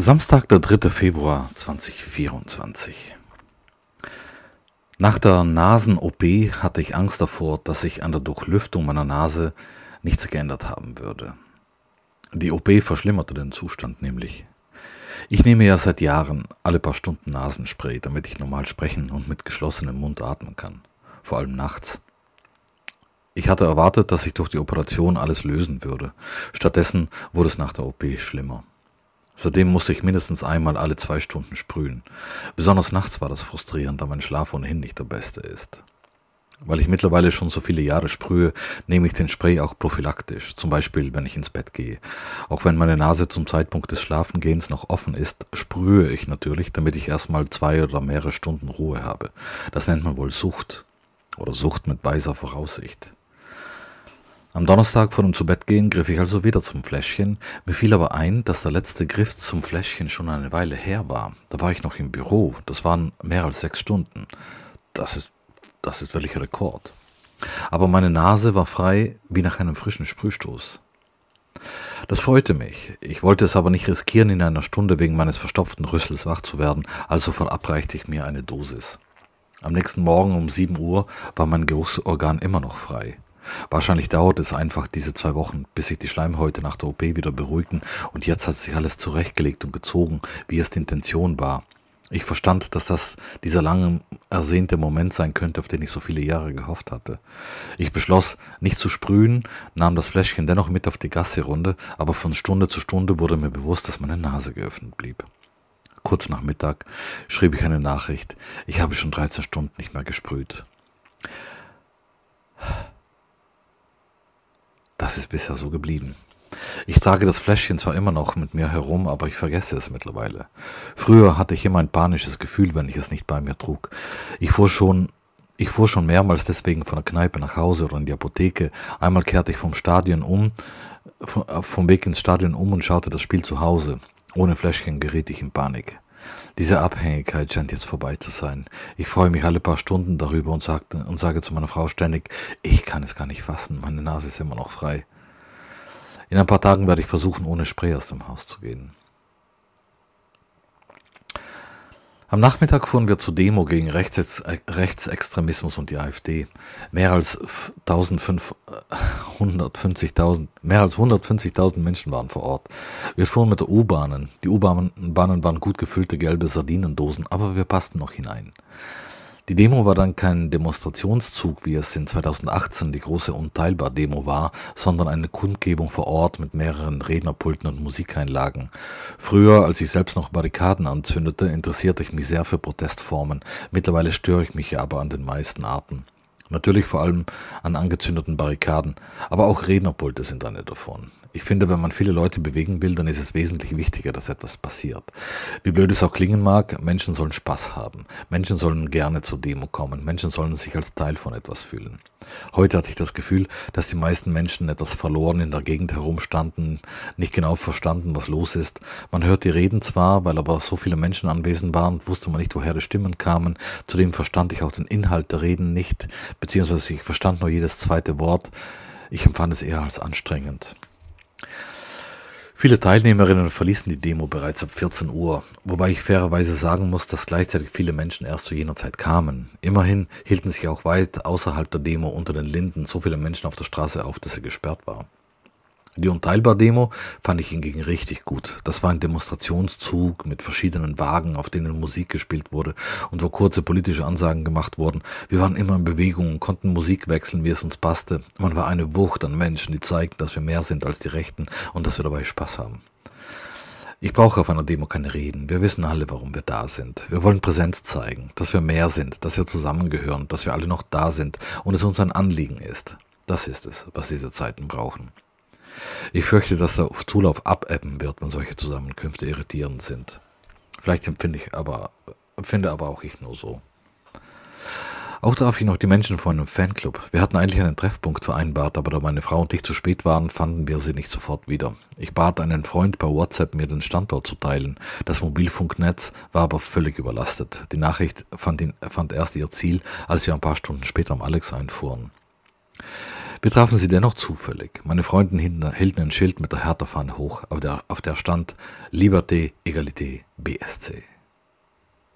Samstag, der 3. Februar 2024. Nach der Nasen-OP hatte ich Angst davor, dass sich an der Durchlüftung meiner Nase nichts geändert haben würde. Die OP verschlimmerte den Zustand nämlich. Ich nehme ja seit Jahren alle paar Stunden Nasenspray, damit ich normal sprechen und mit geschlossenem Mund atmen kann. Vor allem nachts. Ich hatte erwartet, dass sich durch die Operation alles lösen würde. Stattdessen wurde es nach der OP schlimmer. Seitdem musste ich mindestens einmal alle zwei Stunden sprühen. Besonders nachts war das frustrierend, da mein Schlaf ohnehin nicht der beste ist. Weil ich mittlerweile schon so viele Jahre sprühe, nehme ich den Spray auch prophylaktisch, zum Beispiel wenn ich ins Bett gehe. Auch wenn meine Nase zum Zeitpunkt des Schlafengehens noch offen ist, sprühe ich natürlich, damit ich erstmal zwei oder mehrere Stunden Ruhe habe. Das nennt man wohl Sucht oder Sucht mit weiser Voraussicht. Am Donnerstag vor dem Zubettgehen griff ich also wieder zum Fläschchen. Mir fiel aber ein, dass der letzte Griff zum Fläschchen schon eine Weile her war. Da war ich noch im Büro. Das waren mehr als sechs Stunden. Das ist, das ist wirklich Rekord. Aber meine Nase war frei wie nach einem frischen Sprühstoß. Das freute mich. Ich wollte es aber nicht riskieren, in einer Stunde wegen meines verstopften Rüssels wach zu werden, also verabreichte ich mir eine Dosis. Am nächsten Morgen um 7 Uhr war mein Geruchsorgan immer noch frei. Wahrscheinlich dauert es einfach diese zwei Wochen, bis sich die Schleimhäute nach der OP wieder beruhigen und jetzt hat sich alles zurechtgelegt und gezogen, wie es die Intention war. Ich verstand, dass das dieser lange ersehnte Moment sein könnte, auf den ich so viele Jahre gehofft hatte. Ich beschloss, nicht zu sprühen, nahm das Fläschchen dennoch mit auf die Gasserunde, aber von Stunde zu Stunde wurde mir bewusst, dass meine Nase geöffnet blieb. Kurz nach Mittag schrieb ich eine Nachricht. Ich habe schon 13 Stunden nicht mehr gesprüht. Das ist bisher so geblieben. Ich trage das Fläschchen zwar immer noch mit mir herum, aber ich vergesse es mittlerweile. Früher hatte ich immer ein panisches Gefühl, wenn ich es nicht bei mir trug. Ich fuhr schon ich fuhr schon mehrmals deswegen von der Kneipe nach Hause oder in die Apotheke. Einmal kehrte ich vom Stadion um, vom Weg ins Stadion um und schaute das Spiel zu Hause. Ohne Fläschchen geriet ich in Panik. Diese Abhängigkeit scheint jetzt vorbei zu sein. Ich freue mich alle paar Stunden darüber und, sagte, und sage zu meiner Frau ständig, ich kann es gar nicht fassen, meine Nase ist immer noch frei. In ein paar Tagen werde ich versuchen, ohne Spray aus dem Haus zu gehen. Am Nachmittag fuhren wir zur Demo gegen Rechts Rechtsextremismus und die AfD. Mehr als 150.000 mehr als 150.000 Menschen waren vor Ort. Wir fuhren mit der U-Bahnen. Die U-Bahnen waren gut gefüllte gelbe Sardinendosen, aber wir passten noch hinein. Die Demo war dann kein Demonstrationszug, wie es in 2018 die große Unteilbar-Demo war, sondern eine Kundgebung vor Ort mit mehreren Rednerpulten und Musikeinlagen. Früher, als ich selbst noch Barrikaden anzündete, interessierte ich mich sehr für Protestformen. Mittlerweile störe ich mich aber an den meisten Arten. Natürlich vor allem an angezündeten Barrikaden, aber auch Rednerpulte sind eine davon. Ich finde, wenn man viele Leute bewegen will, dann ist es wesentlich wichtiger, dass etwas passiert. Wie blöd es auch klingen mag, Menschen sollen Spaß haben. Menschen sollen gerne zur Demo kommen. Menschen sollen sich als Teil von etwas fühlen. Heute hatte ich das Gefühl, dass die meisten Menschen etwas verloren in der Gegend herumstanden, nicht genau verstanden, was los ist. Man hört die Reden zwar, weil aber so viele Menschen anwesend waren, wusste man nicht, woher die Stimmen kamen. Zudem verstand ich auch den Inhalt der Reden nicht, beziehungsweise ich verstand nur jedes zweite Wort. Ich empfand es eher als anstrengend. Viele Teilnehmerinnen verließen die Demo bereits ab 14 Uhr, wobei ich fairerweise sagen muss, dass gleichzeitig viele Menschen erst zu jener Zeit kamen. Immerhin hielten sich auch weit außerhalb der Demo unter den Linden so viele Menschen auf der Straße auf, dass sie gesperrt war. Die Unteilbar-Demo fand ich hingegen richtig gut. Das war ein Demonstrationszug mit verschiedenen Wagen, auf denen Musik gespielt wurde und wo kurze politische Ansagen gemacht wurden. Wir waren immer in Bewegung und konnten Musik wechseln, wie es uns passte. Man war eine Wucht an Menschen, die zeigten, dass wir mehr sind als die Rechten und dass wir dabei Spaß haben. Ich brauche auf einer Demo keine Reden. Wir wissen alle, warum wir da sind. Wir wollen Präsenz zeigen, dass wir mehr sind, dass wir zusammengehören, dass wir alle noch da sind und es uns ein Anliegen ist. Das ist es, was diese Zeiten brauchen. Ich fürchte, dass der Zulauf abebben wird, wenn solche Zusammenkünfte irritierend sind. Vielleicht empfinde ich aber, empfinde aber auch ich nur so. Auch traf ich noch die Menschen von einem Fanclub. Wir hatten eigentlich einen Treffpunkt vereinbart, aber da meine Frau und ich zu spät waren, fanden wir sie nicht sofort wieder. Ich bat einen Freund per WhatsApp, mir den Standort zu teilen. Das Mobilfunknetz war aber völlig überlastet. Die Nachricht fand, ihn, fand erst ihr Ziel, als wir ein paar Stunden später am Alex einfuhren. Wir trafen sie dennoch zufällig. Meine Freunde hielten ein Schild mit der Hertha-Fahne hoch, auf der, auf der stand Liberté, Egalité, BSC.